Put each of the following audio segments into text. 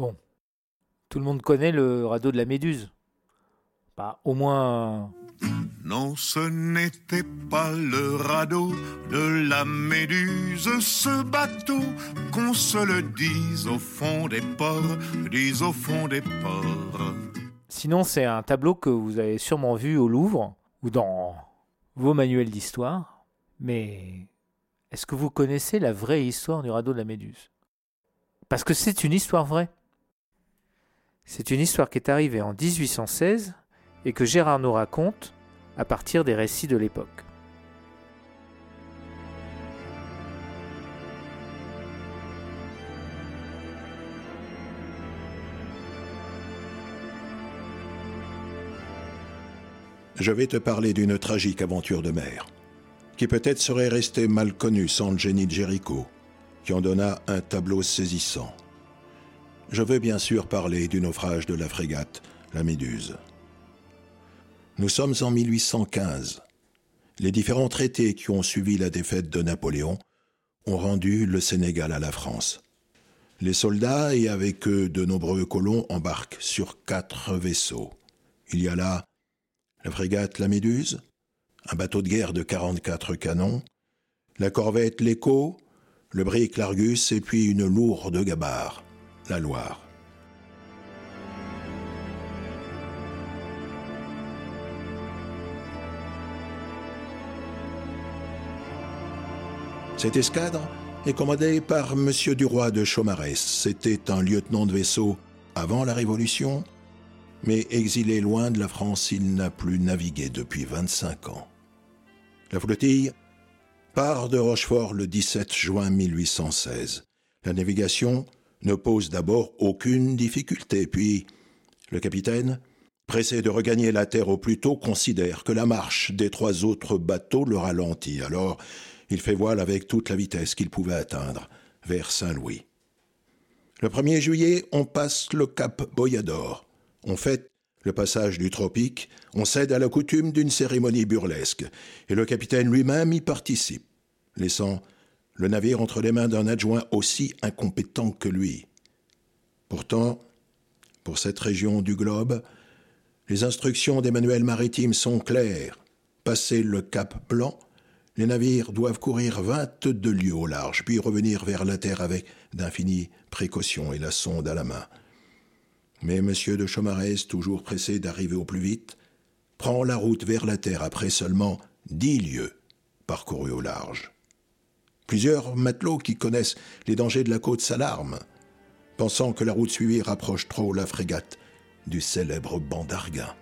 Bon, tout le monde connaît le radeau de la Méduse. Bah, au moins. Non, ce n'était pas le radeau de la Méduse, ce bateau, qu'on se le dise au fond des ports, dise au fond des ports. Sinon, c'est un tableau que vous avez sûrement vu au Louvre ou dans vos manuels d'histoire. Mais est-ce que vous connaissez la vraie histoire du radeau de la Méduse? Parce que c'est une histoire vraie. C'est une histoire qui est arrivée en 1816 et que Gérard nous raconte à partir des récits de l'époque. Je vais te parler d'une tragique aventure de mer, qui peut-être serait restée mal connue sans le génie de Jéricho, qui en donna un tableau saisissant. Je veux bien sûr parler du naufrage de la frégate, la Méduse. Nous sommes en 1815. Les différents traités qui ont suivi la défaite de Napoléon ont rendu le Sénégal à la France. Les soldats et avec eux de nombreux colons embarquent sur quatre vaisseaux. Il y a là la frégate La Méduse, un bateau de guerre de 44 canons, la corvette L'Écho, le brick L'Argus et puis une lourde gabarre, Cette escadre est commandée par M. Duroy de Chaumarès. C'était un lieutenant de vaisseau avant la Révolution mais exilé loin de la France, il n'a plus navigué depuis 25 ans. La flottille part de Rochefort le 17 juin 1816. La navigation ne pose d'abord aucune difficulté, puis le capitaine, pressé de regagner la terre au plus tôt, considère que la marche des trois autres bateaux le ralentit. Alors, il fait voile avec toute la vitesse qu'il pouvait atteindre vers Saint-Louis. Le 1er juillet, on passe le cap Boyador. On fête le passage du tropique, on cède à la coutume d'une cérémonie burlesque, et le capitaine lui-même y participe, laissant le navire entre les mains d'un adjoint aussi incompétent que lui. Pourtant, pour cette région du globe, les instructions des manuels maritimes sont claires. Passer le cap Blanc, les navires doivent courir 22 lieues au large, puis revenir vers la terre avec d'infinies précautions et la sonde à la main. Mais M. de Chaumarès, toujours pressé d'arriver au plus vite, prend la route vers la terre après seulement dix lieues parcourus au large. Plusieurs matelots qui connaissent les dangers de la côte s'alarment, pensant que la route suivie rapproche trop la frégate du célèbre banc d'Arguin.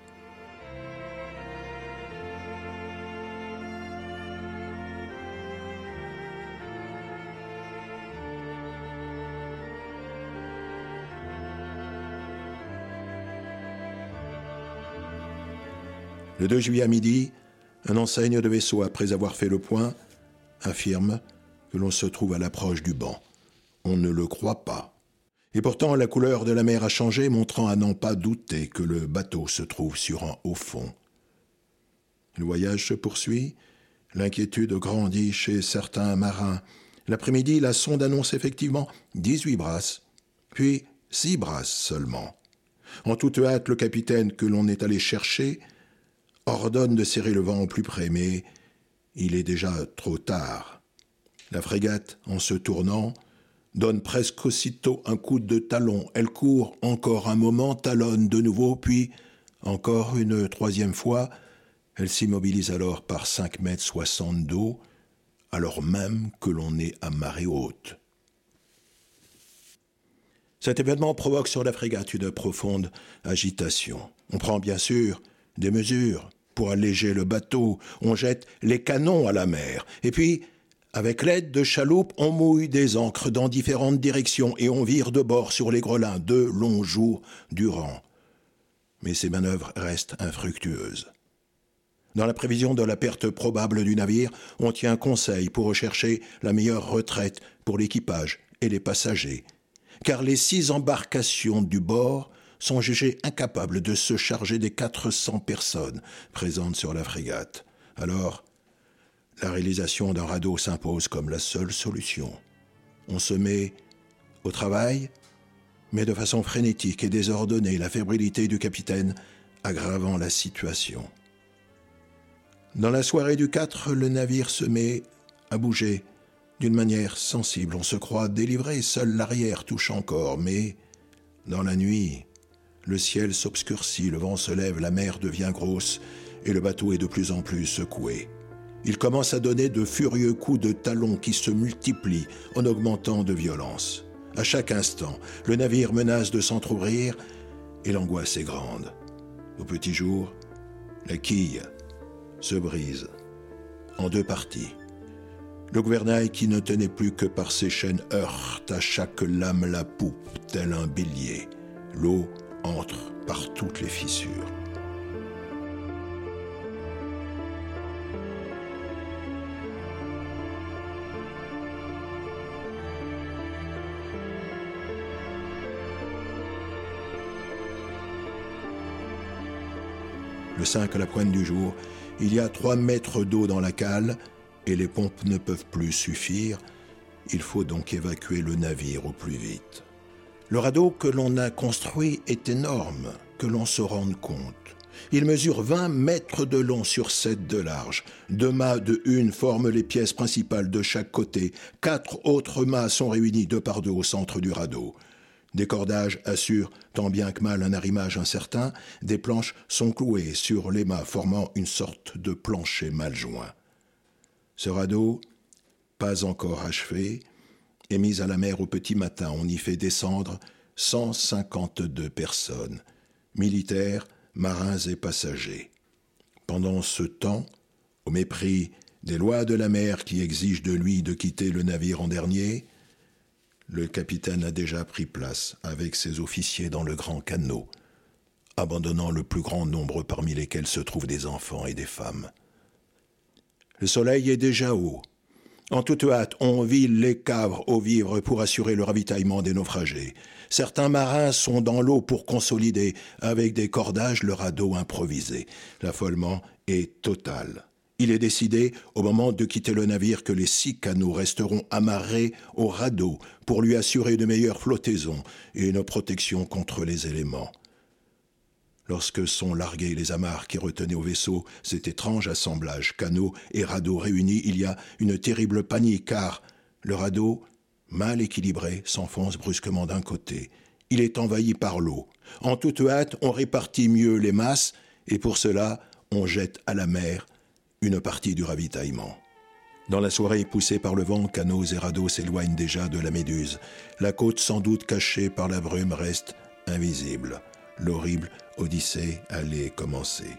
Le 2 juillet à midi, un enseigne de vaisseau, après avoir fait le point, affirme que l'on se trouve à l'approche du banc. On ne le croit pas. Et pourtant, la couleur de la mer a changé, montrant à n'en pas douter que le bateau se trouve sur un haut fond. Le voyage se poursuit, l'inquiétude grandit chez certains marins. L'après-midi, la sonde annonce effectivement 18 brasses, puis 6 brasses seulement. En toute hâte, le capitaine que l'on est allé chercher ordonne de serrer le vent au plus près, mais il est déjà trop tard. La frégate, en se tournant, donne presque aussitôt un coup de talon. Elle court encore un moment, talonne de nouveau, puis encore une troisième fois. Elle s'immobilise alors par cinq mètres soixante d'eau, alors même que l'on est à marée haute. Cet événement provoque sur la frégate une profonde agitation. On prend bien sûr des mesures pour alléger le bateau, on jette les canons à la mer, et puis, avec l'aide de chaloupes, on mouille des ancres dans différentes directions et on vire de bord sur les grelins deux longs jours durant. Mais ces manœuvres restent infructueuses. Dans la prévision de la perte probable du navire, on tient conseil pour rechercher la meilleure retraite pour l'équipage et les passagers, car les six embarcations du bord sont jugés incapables de se charger des 400 personnes présentes sur la frégate. Alors, la réalisation d'un radeau s'impose comme la seule solution. On se met au travail mais de façon frénétique et désordonnée, la fébrilité du capitaine aggravant la situation. Dans la soirée du 4, le navire se met à bouger d'une manière sensible. On se croit délivré, seul l'arrière touche encore, mais dans la nuit, le ciel s'obscurcit, le vent se lève, la mer devient grosse et le bateau est de plus en plus secoué. Il commence à donner de furieux coups de talon qui se multiplient en augmentant de violence. À chaque instant, le navire menace de s'entr'ouvrir et l'angoisse est grande. Au petit jour, la quille se brise en deux parties. Le gouvernail qui ne tenait plus que par ses chaînes heurte à chaque lame la poupe tel un bélier. L'eau entre par toutes les fissures. Le 5 à la pointe du jour, il y a trois mètres d'eau dans la cale et les pompes ne peuvent plus suffire. Il faut donc évacuer le navire au plus vite. Le radeau que l'on a construit est énorme, que l'on se rende compte. Il mesure 20 mètres de long sur 7 de large. Deux mâts de une forment les pièces principales de chaque côté. Quatre autres mâts sont réunis deux par deux au centre du radeau. Des cordages assurent tant bien que mal un arrimage incertain, des planches sont clouées sur les mâts formant une sorte de plancher mal joint. Ce radeau, pas encore achevé, est mis à la mer au petit matin. On y fait descendre 152 personnes, militaires, marins et passagers. Pendant ce temps, au mépris des lois de la mer qui exigent de lui de quitter le navire en dernier, le capitaine a déjà pris place avec ses officiers dans le grand canot, abandonnant le plus grand nombre parmi lesquels se trouvent des enfants et des femmes. Le soleil est déjà haut. En toute hâte, on vile les caves aux vivres pour assurer le ravitaillement des naufragés. Certains marins sont dans l'eau pour consolider, avec des cordages, le radeau improvisé. L'affolement est total. Il est décidé, au moment de quitter le navire, que les six canots resteront amarrés au radeau pour lui assurer de meilleures flottaisons et une protection contre les éléments. Lorsque sont largués les amarres qui retenaient au vaisseau cet étrange assemblage canot et radeau réunis, il y a une terrible panique car le radeau, mal équilibré, s'enfonce brusquement d'un côté. Il est envahi par l'eau. En toute hâte, on répartit mieux les masses et pour cela, on jette à la mer une partie du ravitaillement. Dans la soirée poussée par le vent, canots et radeaux s'éloignent déjà de la Méduse. La côte sans doute cachée par la brume reste invisible. L'horrible odyssée allait commencer.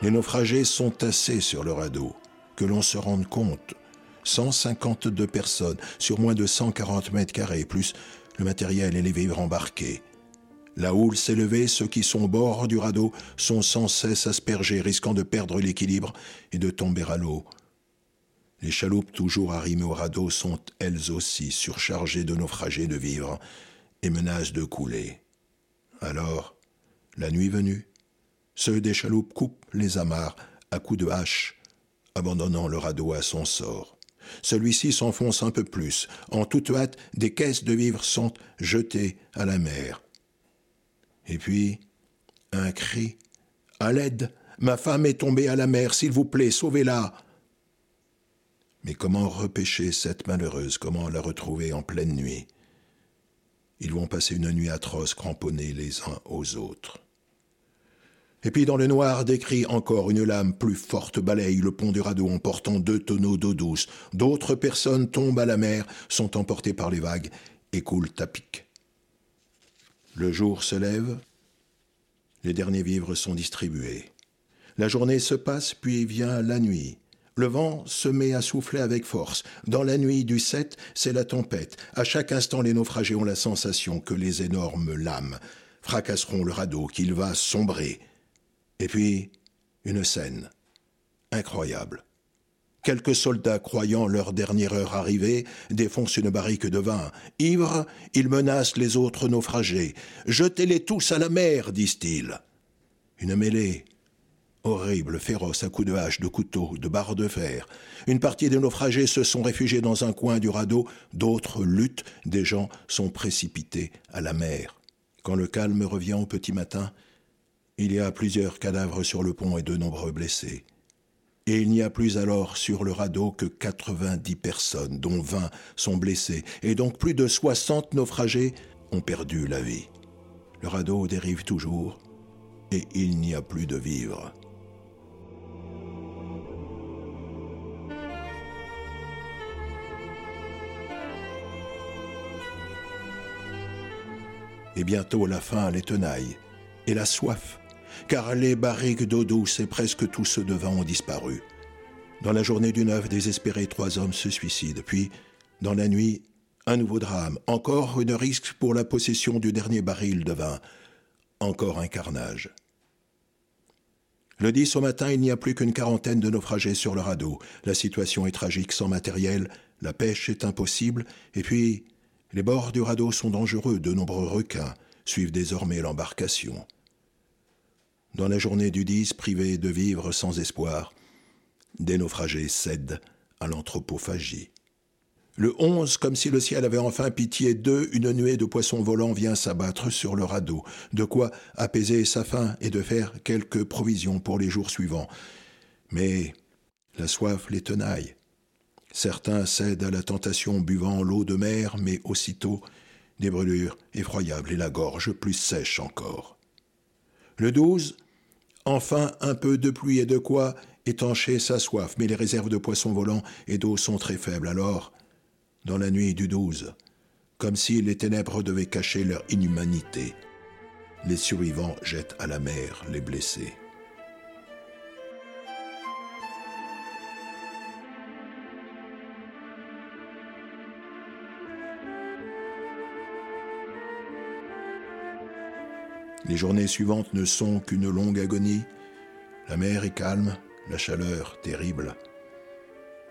Les naufragés sont tassés sur le radeau. Que l'on se rende compte. 152 personnes sur moins de 140 mètres carrés, plus le matériel et les vivres embarqués. La houle s'est levée, ceux qui sont au bord du radeau sont sans cesse aspergés, risquant de perdre l'équilibre et de tomber à l'eau. Les chaloupes toujours arrimées au radeau sont elles aussi surchargées de naufragés de vivres et menacent de couler. Alors, la nuit venue, ceux des chaloupes coupent les amarres à coups de hache, abandonnant le radeau à son sort. Celui-ci s'enfonce un peu plus. En toute hâte, des caisses de vivres sont jetées à la mer. Et puis, un cri. À l'aide. Ma femme est tombée à la mer, s'il vous plaît, sauvez-la. Mais comment repêcher cette malheureuse, comment la retrouver en pleine nuit? Ils vont passer une nuit atroce, cramponnés les uns aux autres. Et puis dans le noir décrit encore une lame plus forte balaye le pont du radeau en portant deux tonneaux d'eau douce. D'autres personnes tombent à la mer, sont emportées par les vagues et coulent à pic. Le jour se lève, les derniers vivres sont distribués. La journée se passe, puis vient la nuit. Le vent se met à souffler avec force. Dans la nuit du 7, c'est la tempête. À chaque instant, les naufragés ont la sensation que les énormes lames fracasseront le radeau, qu'il va sombrer. Et puis, une scène incroyable. Quelques soldats, croyant leur dernière heure arrivée, défoncent une barrique de vin. Ivres, ils menacent les autres naufragés. Jetez-les tous à la mer, disent-ils. Une mêlée, horrible, féroce, à coups de hache, de couteau, de barres de fer. Une partie des naufragés se sont réfugiés dans un coin du radeau, d'autres luttent, des gens sont précipités à la mer. Quand le calme revient au petit matin, il y a plusieurs cadavres sur le pont et de nombreux blessés. Et il n'y a plus alors sur le radeau que 90 personnes, dont 20 sont blessées, et donc plus de 60 naufragés ont perdu la vie. Le radeau dérive toujours, et il n'y a plus de vivres. Et bientôt la faim les tenaille, et la soif, car les barriques d'eau douce et presque tous ceux de vin ont disparu. Dans la journée du 9, désespérés, trois hommes se suicident. Puis, dans la nuit, un nouveau drame. Encore une risque pour la possession du dernier baril de vin. Encore un carnage. Le 10 au matin, il n'y a plus qu'une quarantaine de naufragés sur le radeau. La situation est tragique sans matériel, la pêche est impossible, et puis les bords du radeau sont dangereux, de nombreux requins suivent désormais l'embarcation. Dans la journée du 10, privés de vivre sans espoir, des naufragés cèdent à l'anthropophagie. Le 11, comme si le ciel avait enfin pitié d'eux, une nuée de poissons volants vient s'abattre sur le radeau, de quoi apaiser sa faim et de faire quelques provisions pour les jours suivants. Mais la soif les tenaille. Certains cèdent à la tentation buvant l'eau de mer, mais aussitôt des brûlures effroyables et la gorge plus sèche encore. Le 12, enfin un peu de pluie et de quoi étancher sa soif, mais les réserves de poissons volants et d'eau sont très faibles. Alors, dans la nuit du 12, comme si les ténèbres devaient cacher leur inhumanité, les survivants jettent à la mer les blessés. Les journées suivantes ne sont qu'une longue agonie. La mer est calme, la chaleur terrible.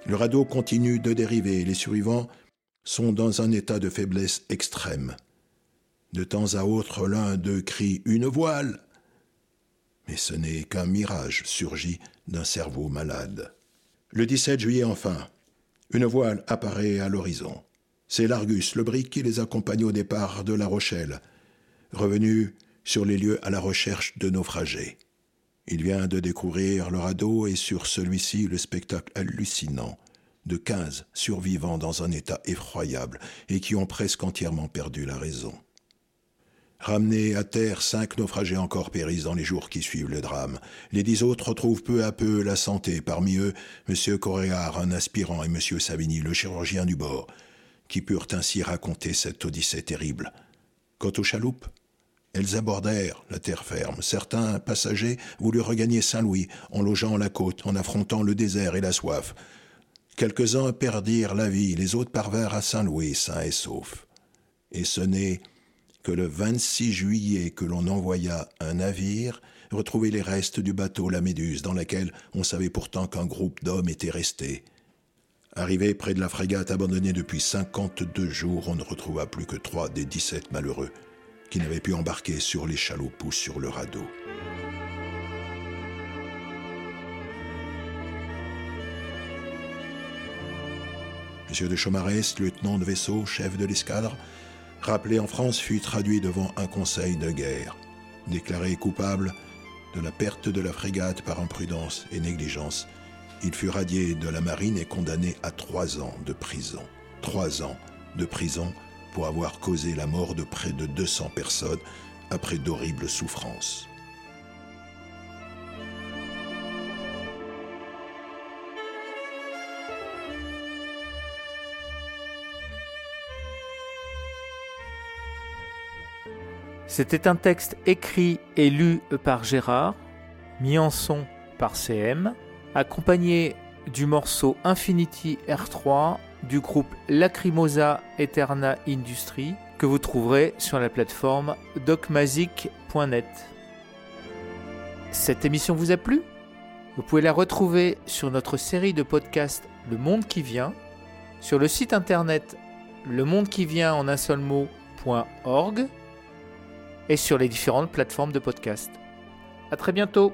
Le radeau continue de dériver et les survivants sont dans un état de faiblesse extrême. De temps à autre, l'un d'eux crie Une voile Mais ce n'est qu'un mirage surgi d'un cerveau malade. Le 17 juillet, enfin, une voile apparaît à l'horizon. C'est l'Argus, le brick qui les accompagne au départ de La Rochelle. Revenu sur les lieux à la recherche de naufragés. Il vient de découvrir le radeau et sur celui-ci le spectacle hallucinant de quinze survivants dans un état effroyable et qui ont presque entièrement perdu la raison. Ramenés à terre, cinq naufragés encore périssent dans les jours qui suivent le drame. Les dix autres retrouvent peu à peu la santé. Parmi eux, M. Coréard, un aspirant, et M. Savigny, le chirurgien du bord, qui purent ainsi raconter cette odyssée terrible. Quant aux chaloupes, elles abordèrent la terre ferme. Certains passagers voulurent regagner Saint-Louis en logeant la côte, en affrontant le désert et la soif. Quelques-uns perdirent la vie, les autres parvinrent à Saint-Louis sains et saufs. Et ce n'est que le 26 juillet que l'on envoya un navire retrouver les restes du bateau La Méduse, dans laquelle on savait pourtant qu'un groupe d'hommes était resté. Arrivé près de la frégate abandonnée depuis cinquante-deux jours, on ne retrouva plus que trois des dix-sept malheureux qui n'avait pu embarquer sur les chaloupes ou sur le radeau. Monsieur de Chaumarès, lieutenant de vaisseau, chef de l'escadre, rappelé en France, fut traduit devant un conseil de guerre. Déclaré coupable de la perte de la frégate par imprudence et négligence, il fut radié de la marine et condamné à trois ans de prison. Trois ans de prison pour avoir causé la mort de près de 200 personnes après d'horribles souffrances. C'était un texte écrit et lu par Gérard, mis en son par CM, accompagné du morceau Infinity R3 du groupe Lacrimosa Eterna Industries que vous trouverez sur la plateforme docmazic.net. Cette émission vous a plu? Vous pouvez la retrouver sur notre série de podcasts Le Monde qui vient, sur le site internet le monde qui vient en un seul mot.org et sur les différentes plateformes de podcast. À très bientôt!